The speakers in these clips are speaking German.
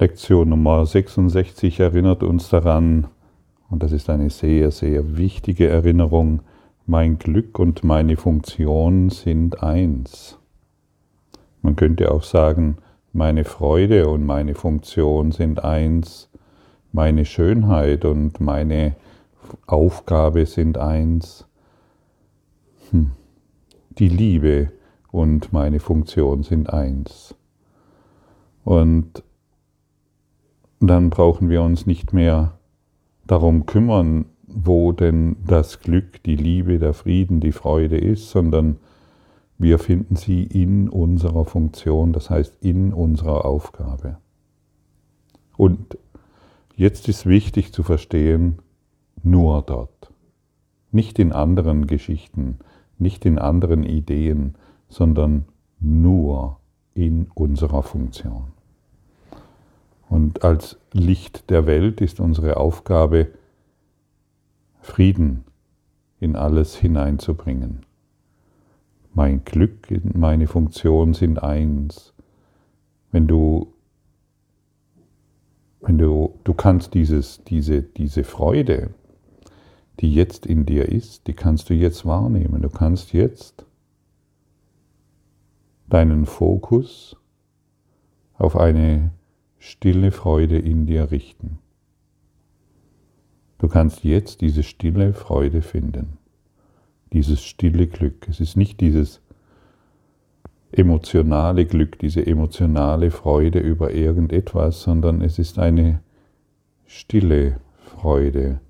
Lektion Nummer 66 erinnert uns daran, und das ist eine sehr, sehr wichtige Erinnerung, mein Glück und meine Funktion sind eins. Man könnte auch sagen, meine Freude und meine Funktion sind eins, meine Schönheit und meine Aufgabe sind eins, hm. die Liebe und meine Funktion sind eins. Und dann brauchen wir uns nicht mehr darum kümmern, wo denn das Glück, die Liebe, der Frieden, die Freude ist, sondern wir finden sie in unserer Funktion, das heißt in unserer Aufgabe. Und jetzt ist wichtig zu verstehen, nur dort, nicht in anderen Geschichten, nicht in anderen Ideen, sondern nur in unserer Funktion. Und als Licht der Welt ist unsere Aufgabe, Frieden in alles hineinzubringen. Mein Glück meine Funktion sind eins. Wenn du, wenn du, du kannst dieses, diese, diese Freude, die jetzt in dir ist, die kannst du jetzt wahrnehmen. Du kannst jetzt deinen Fokus auf eine stille Freude in dir richten. Du kannst jetzt diese stille Freude finden, dieses stille Glück. Es ist nicht dieses emotionale Glück, diese emotionale Freude über irgendetwas, sondern es ist eine stille Freude,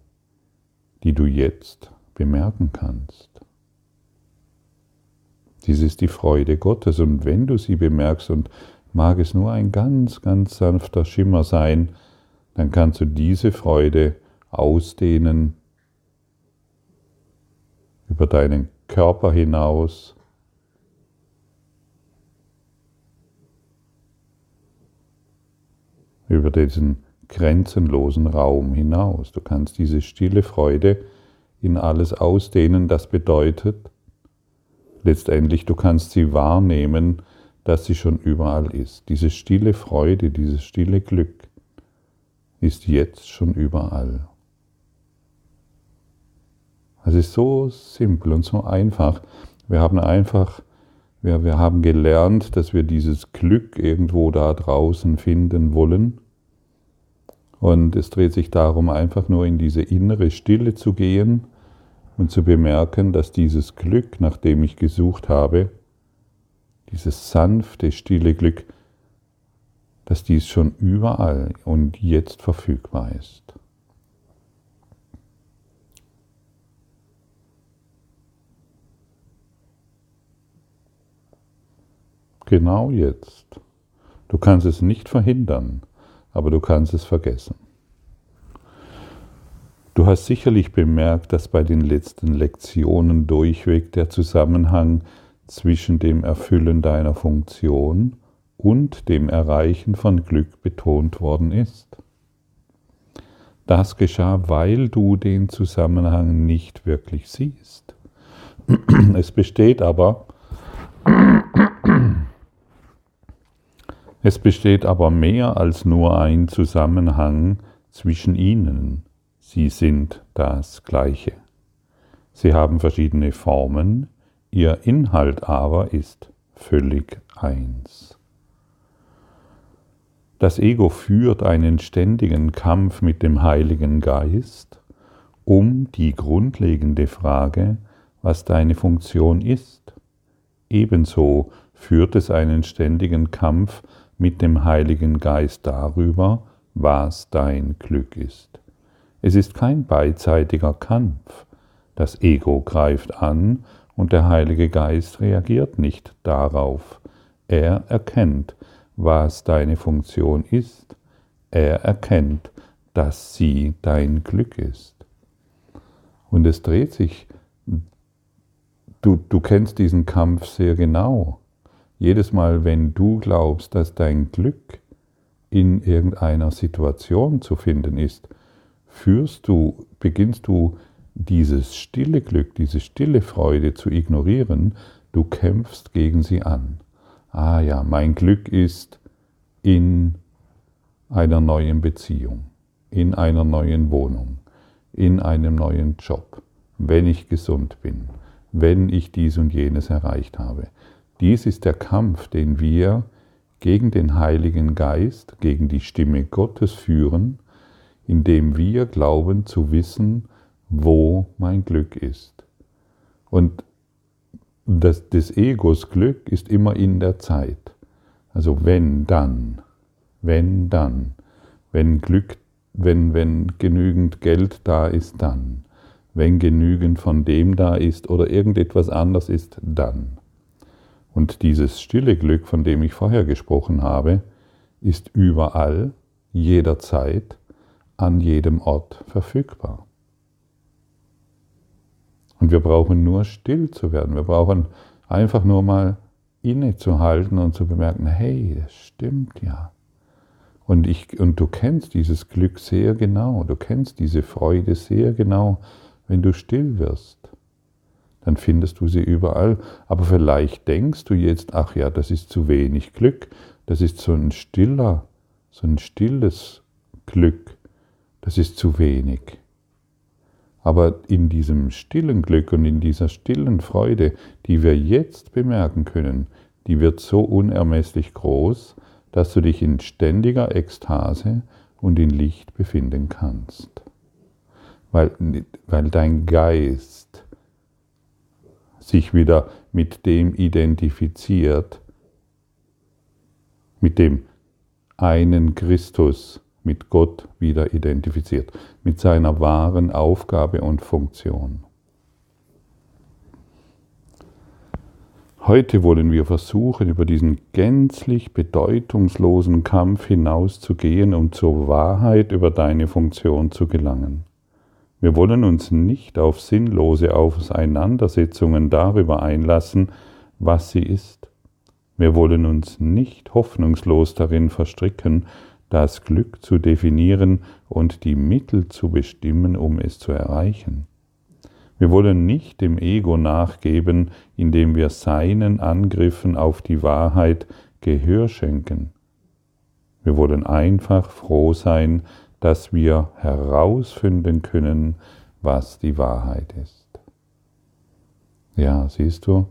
die du jetzt bemerken kannst. Dies ist die Freude Gottes und wenn du sie bemerkst und mag es nur ein ganz, ganz sanfter Schimmer sein, dann kannst du diese Freude ausdehnen über deinen Körper hinaus. über diesen grenzenlosen Raum hinaus. Du kannst diese stille Freude in alles ausdehnen. Das bedeutet letztendlich, du kannst sie wahrnehmen dass sie schon überall ist. Diese stille Freude, dieses stille Glück ist jetzt schon überall. Es ist so simpel und so einfach. Wir haben einfach, wir, wir haben gelernt, dass wir dieses Glück irgendwo da draußen finden wollen. Und es dreht sich darum, einfach nur in diese innere Stille zu gehen und zu bemerken, dass dieses Glück, nach dem ich gesucht habe, dieses sanfte, stille Glück, dass dies schon überall und jetzt verfügbar ist. Genau jetzt. Du kannst es nicht verhindern, aber du kannst es vergessen. Du hast sicherlich bemerkt, dass bei den letzten Lektionen durchweg der Zusammenhang zwischen dem Erfüllen deiner Funktion und dem Erreichen von Glück betont worden ist. Das geschah, weil du den Zusammenhang nicht wirklich siehst. Es besteht aber, es besteht aber mehr als nur ein Zusammenhang zwischen ihnen. Sie sind das Gleiche. Sie haben verschiedene Formen, Ihr Inhalt aber ist völlig eins. Das Ego führt einen ständigen Kampf mit dem Heiligen Geist um die grundlegende Frage, was deine Funktion ist. Ebenso führt es einen ständigen Kampf mit dem Heiligen Geist darüber, was dein Glück ist. Es ist kein beidseitiger Kampf. Das Ego greift an und der Heilige Geist reagiert nicht darauf. Er erkennt, was deine Funktion ist. Er erkennt, dass sie dein Glück ist. Und es dreht sich, du, du kennst diesen Kampf sehr genau. Jedes Mal, wenn du glaubst, dass dein Glück in irgendeiner Situation zu finden ist, führst du, beginnst du dieses stille Glück, diese stille Freude zu ignorieren, du kämpfst gegen sie an. Ah ja, mein Glück ist in einer neuen Beziehung, in einer neuen Wohnung, in einem neuen Job, wenn ich gesund bin, wenn ich dies und jenes erreicht habe. Dies ist der Kampf, den wir gegen den Heiligen Geist, gegen die Stimme Gottes führen, indem wir glauben zu wissen, wo mein Glück ist. Und das, des Egos Glück ist immer in der Zeit. Also wenn, dann, wenn, dann, wenn Glück, wenn, wenn genügend Geld da ist, dann, wenn genügend von dem da ist oder irgendetwas anders ist, dann. Und dieses stille Glück, von dem ich vorher gesprochen habe, ist überall, jederzeit, an jedem Ort verfügbar. Und wir brauchen nur still zu werden. Wir brauchen einfach nur mal innezuhalten und zu bemerken, hey, das stimmt ja. Und, ich, und du kennst dieses Glück sehr genau, du kennst diese Freude sehr genau, wenn du still wirst. Dann findest du sie überall. Aber vielleicht denkst du jetzt, ach ja, das ist zu wenig Glück, das ist so ein stiller, so ein stilles Glück, das ist zu wenig. Aber in diesem stillen Glück und in dieser stillen Freude, die wir jetzt bemerken können, die wird so unermesslich groß, dass du dich in ständiger Ekstase und in Licht befinden kannst. Weil, weil dein Geist sich wieder mit dem identifiziert, mit dem einen Christus, mit Gott wieder identifiziert, mit seiner wahren Aufgabe und Funktion. Heute wollen wir versuchen, über diesen gänzlich bedeutungslosen Kampf hinauszugehen, um zur Wahrheit über deine Funktion zu gelangen. Wir wollen uns nicht auf sinnlose Auseinandersetzungen darüber einlassen, was sie ist. Wir wollen uns nicht hoffnungslos darin verstricken, das Glück zu definieren und die Mittel zu bestimmen, um es zu erreichen. Wir wollen nicht dem Ego nachgeben, indem wir seinen Angriffen auf die Wahrheit Gehör schenken. Wir wollen einfach froh sein, dass wir herausfinden können, was die Wahrheit ist. Ja, siehst du,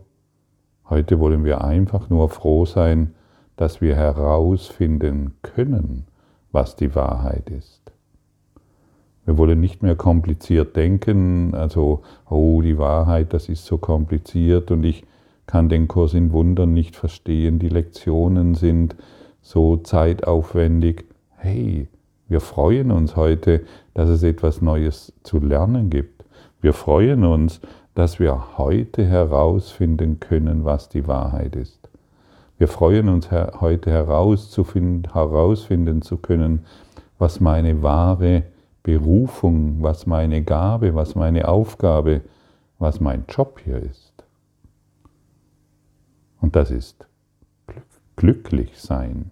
heute wollen wir einfach nur froh sein, dass wir herausfinden können, was die Wahrheit ist. Wir wollen nicht mehr kompliziert denken, also, oh, die Wahrheit, das ist so kompliziert und ich kann den Kurs in Wundern nicht verstehen, die Lektionen sind so zeitaufwendig. Hey, wir freuen uns heute, dass es etwas Neues zu lernen gibt. Wir freuen uns, dass wir heute herausfinden können, was die Wahrheit ist. Wir freuen uns heute herauszufinden, herausfinden zu können, was meine wahre Berufung, was meine Gabe, was meine Aufgabe, was mein Job hier ist. Und das ist glücklich sein.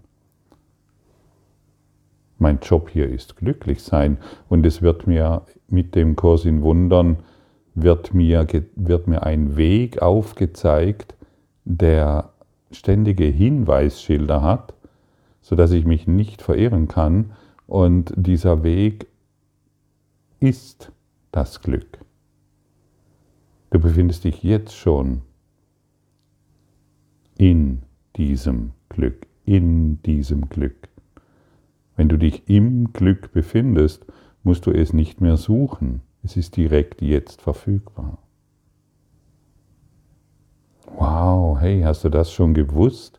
Mein Job hier ist glücklich sein und es wird mir mit dem Kurs in Wundern, wird mir, wird mir ein Weg aufgezeigt, der ständige Hinweisschilder hat, sodass ich mich nicht verirren kann. Und dieser Weg ist das Glück. Du befindest dich jetzt schon in diesem Glück, in diesem Glück. Wenn du dich im Glück befindest, musst du es nicht mehr suchen. Es ist direkt jetzt verfügbar. Wow, hey, hast du das schon gewusst,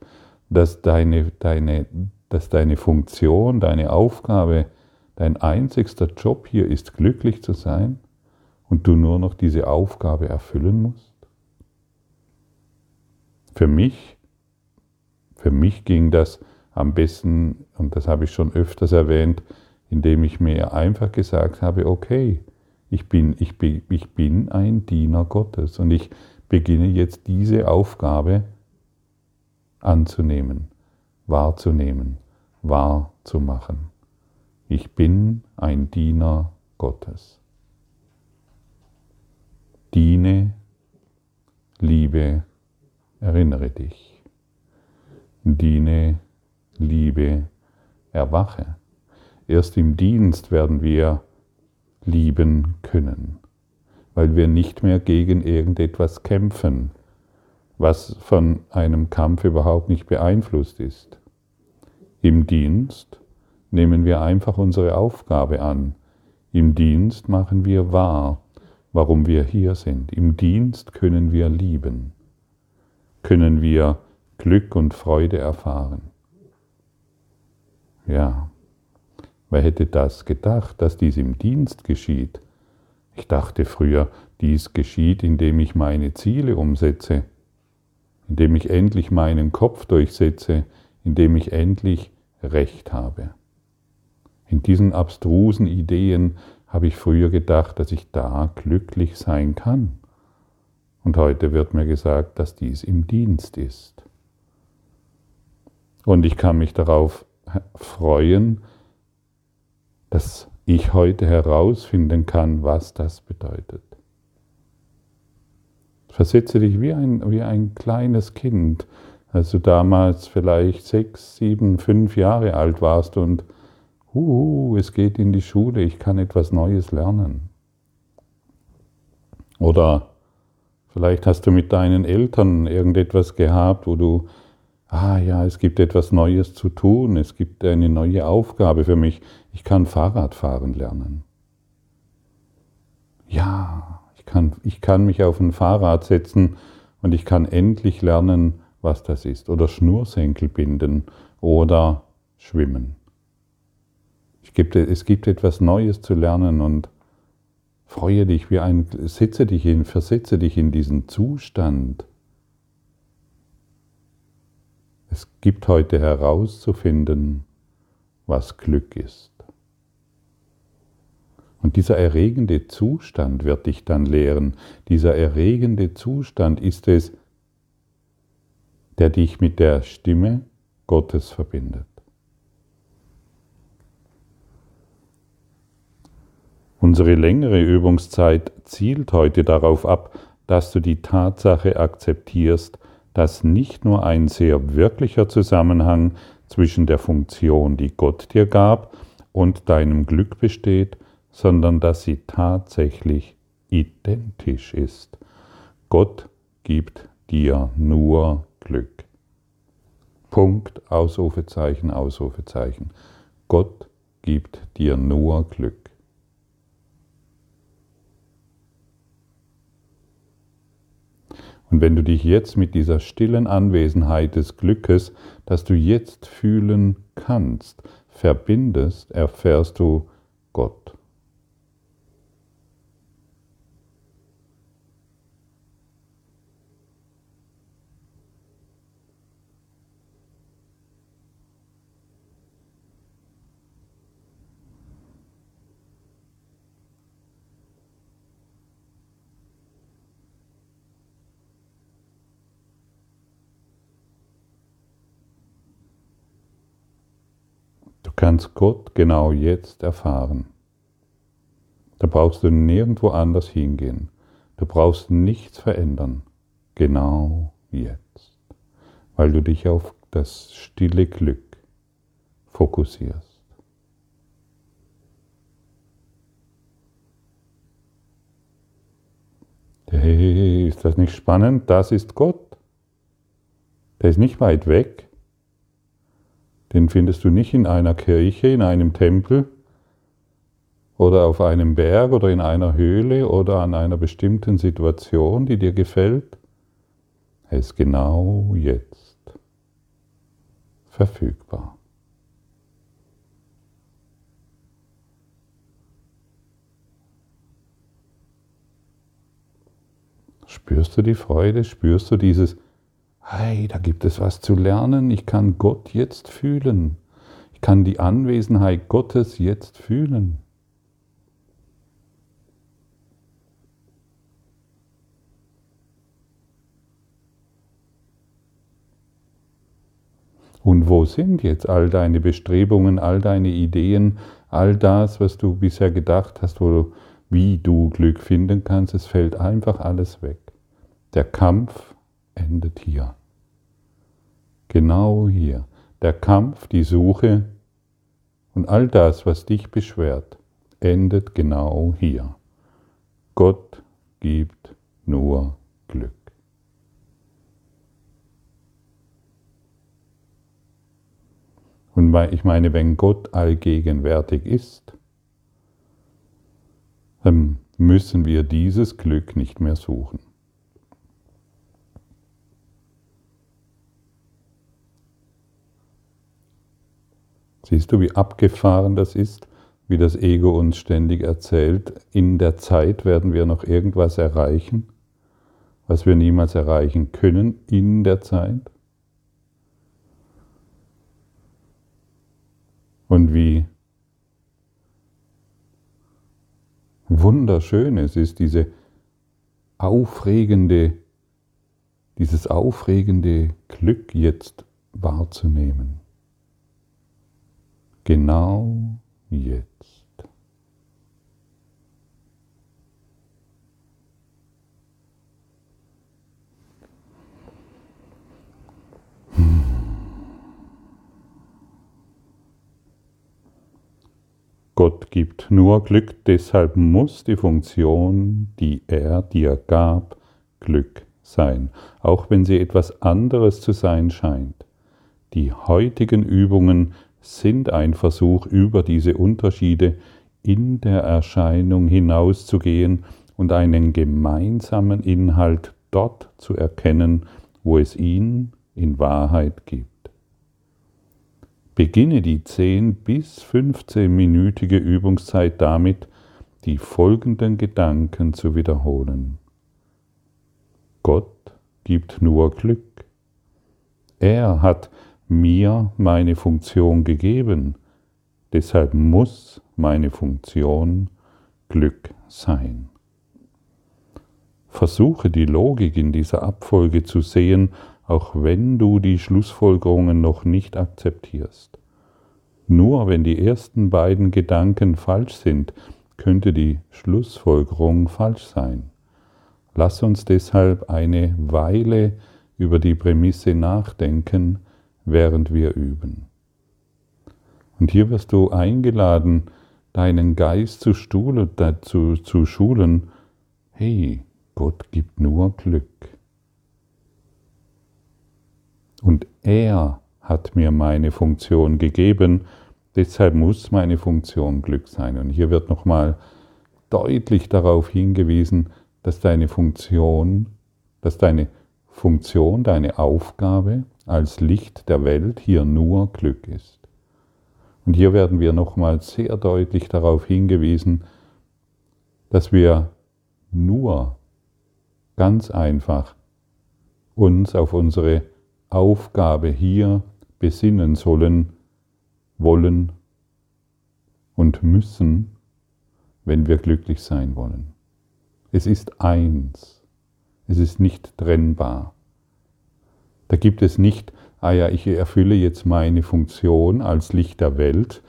dass deine, deine, dass deine Funktion, deine Aufgabe, dein einzigster Job hier ist, glücklich zu sein und du nur noch diese Aufgabe erfüllen musst? Für mich, für mich ging das am besten, und das habe ich schon öfters erwähnt, indem ich mir einfach gesagt habe, okay, ich bin, ich bin, ich bin ein Diener Gottes und ich beginne jetzt diese Aufgabe anzunehmen, wahrzunehmen, wahrzumachen. Ich bin ein Diener Gottes. Diene, liebe, erinnere dich. Diene, liebe, erwache. erst im Dienst werden wir lieben können, weil wir nicht mehr gegen irgendetwas kämpfen, was von einem Kampf überhaupt nicht beeinflusst ist. Im Dienst nehmen wir einfach unsere Aufgabe an. Im Dienst machen wir wahr, warum wir hier sind. Im Dienst können wir lieben, können wir Glück und Freude erfahren. Ja, wer hätte das gedacht, dass dies im Dienst geschieht? Ich dachte früher, dies geschieht, indem ich meine Ziele umsetze, indem ich endlich meinen Kopf durchsetze, indem ich endlich Recht habe. In diesen abstrusen Ideen habe ich früher gedacht, dass ich da glücklich sein kann. Und heute wird mir gesagt, dass dies im Dienst ist. Und ich kann mich darauf freuen, dass ich heute herausfinden kann, was das bedeutet. Versetze dich wie ein, wie ein kleines Kind, als du damals vielleicht sechs, sieben, fünf Jahre alt warst und Huhu, es geht in die Schule, ich kann etwas Neues lernen. Oder vielleicht hast du mit deinen Eltern irgendetwas gehabt, wo du, ah ja, es gibt etwas Neues zu tun, es gibt eine neue Aufgabe für mich, ich kann Fahrrad fahren lernen. Ja, ich kann, ich kann mich auf ein Fahrrad setzen und ich kann endlich lernen, was das ist. Oder Schnursenkel binden oder schwimmen. Gibt, es gibt etwas Neues zu lernen und freue dich wie ein, setze dich hin, versetze dich in diesen Zustand. Es gibt heute herauszufinden, was Glück ist. Und dieser erregende Zustand wird dich dann lehren. Dieser erregende Zustand ist es, der dich mit der Stimme Gottes verbindet. Unsere längere Übungszeit zielt heute darauf ab, dass du die Tatsache akzeptierst, dass nicht nur ein sehr wirklicher Zusammenhang zwischen der Funktion, die Gott dir gab, und deinem Glück besteht, sondern dass sie tatsächlich identisch ist. Gott gibt dir nur Glück. Punkt, Ausrufezeichen, Ausrufezeichen. Gott gibt dir nur Glück. Und wenn du dich jetzt mit dieser stillen Anwesenheit des Glückes, das du jetzt fühlen kannst, verbindest, erfährst du Gott. Kannst Gott genau jetzt erfahren. Da brauchst du nirgendwo anders hingehen. Du brauchst nichts verändern. Genau jetzt. Weil du dich auf das stille Glück fokussierst. Hey, ist das nicht spannend? Das ist Gott. Der ist nicht weit weg. Den findest du nicht in einer Kirche, in einem Tempel oder auf einem Berg oder in einer Höhle oder an einer bestimmten Situation, die dir gefällt. Er ist genau jetzt verfügbar. Spürst du die Freude? Spürst du dieses hey, da gibt es was zu lernen, ich kann Gott jetzt fühlen. Ich kann die Anwesenheit Gottes jetzt fühlen. Und wo sind jetzt all deine Bestrebungen, all deine Ideen, all das, was du bisher gedacht hast, wo wie du Glück finden kannst? Es fällt einfach alles weg. Der Kampf endet hier. Genau hier. Der Kampf, die Suche Und all das, was dich beschwert, endet genau hier. Gott gibt nur Glück. Und ich meine, wenn Gott allgegenwärtig ist, dann müssen wir dieses Glück nicht mehr suchen. Siehst du, wie abgefahren das ist, wie das Ego uns ständig erzählt, in der Zeit werden wir noch irgendwas erreichen, was wir niemals erreichen können in der Zeit? Und wie wunderschön es ist, diese aufregende, dieses aufregende Glück jetzt wahrzunehmen. Genau jetzt. Gott gibt nur Glück, deshalb muss die Funktion, die er dir gab, Glück sein, auch wenn sie etwas anderes zu sein scheint. Die heutigen Übungen sind ein Versuch, über diese Unterschiede in der Erscheinung hinauszugehen und einen gemeinsamen Inhalt dort zu erkennen, wo es ihn in Wahrheit gibt. Beginne die 10 bis 15-minütige Übungszeit damit, die folgenden Gedanken zu wiederholen. Gott gibt nur Glück. Er hat mir meine Funktion gegeben, deshalb muss meine Funktion Glück sein. Versuche die Logik in dieser Abfolge zu sehen auch wenn du die Schlussfolgerungen noch nicht akzeptierst. Nur wenn die ersten beiden Gedanken falsch sind, könnte die Schlussfolgerung falsch sein. Lass uns deshalb eine Weile über die Prämisse nachdenken, während wir üben. Und hier wirst du eingeladen, deinen Geist zu, stuhlen, zu, zu schulen, hey, Gott gibt nur Glück. Und er hat mir meine Funktion gegeben, deshalb muss meine Funktion Glück sein. Und hier wird nochmal deutlich darauf hingewiesen, dass deine Funktion, dass deine Funktion, deine Aufgabe als Licht der Welt hier nur Glück ist. Und hier werden wir nochmal sehr deutlich darauf hingewiesen, dass wir nur ganz einfach uns auf unsere Aufgabe hier besinnen sollen, wollen und müssen, wenn wir glücklich sein wollen. Es ist eins, es ist nicht trennbar. Da gibt es nicht, ah ja, ich erfülle jetzt meine Funktion als Licht der Welt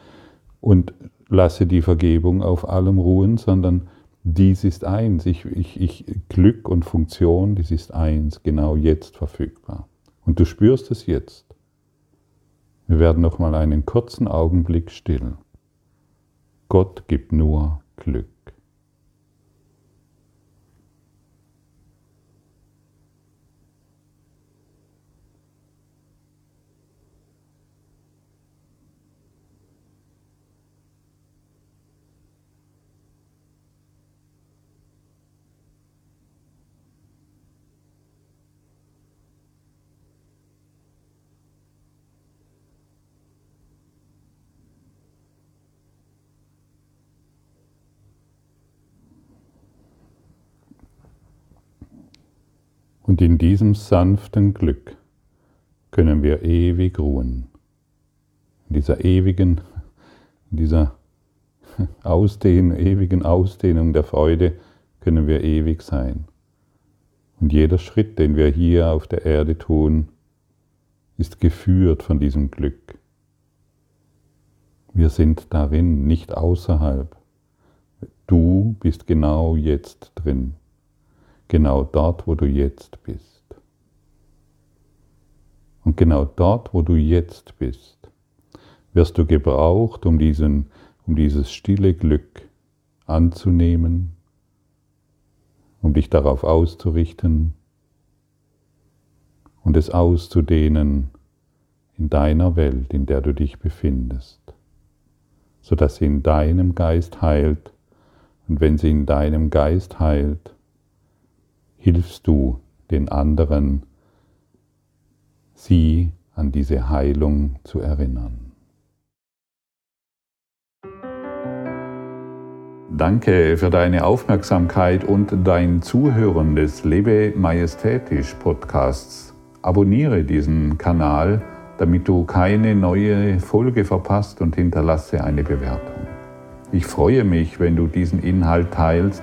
und lasse die Vergebung auf allem ruhen, sondern dies ist eins. Ich, ich, ich, Glück und Funktion, dies ist eins, genau jetzt verfügbar. Und du spürst es jetzt. Wir werden noch mal einen kurzen Augenblick still. Gott gibt nur Glück. Und in diesem sanften Glück können wir ewig ruhen. In dieser ewigen, in dieser Ausdehnung, ewigen Ausdehnung der Freude können wir ewig sein. Und jeder Schritt, den wir hier auf der Erde tun, ist geführt von diesem Glück. Wir sind darin, nicht außerhalb. Du bist genau jetzt drin genau dort, wo du jetzt bist. Und genau dort, wo du jetzt bist, wirst du gebraucht, um, diesen, um dieses stille Glück anzunehmen, um dich darauf auszurichten und es auszudehnen in deiner Welt, in der du dich befindest, sodass sie in deinem Geist heilt. Und wenn sie in deinem Geist heilt, hilfst du den anderen, sie an diese Heilung zu erinnern. Danke für deine Aufmerksamkeit und dein Zuhören des Lebe Majestätisch Podcasts. Abonniere diesen Kanal, damit du keine neue Folge verpasst und hinterlasse eine Bewertung. Ich freue mich, wenn du diesen Inhalt teilst,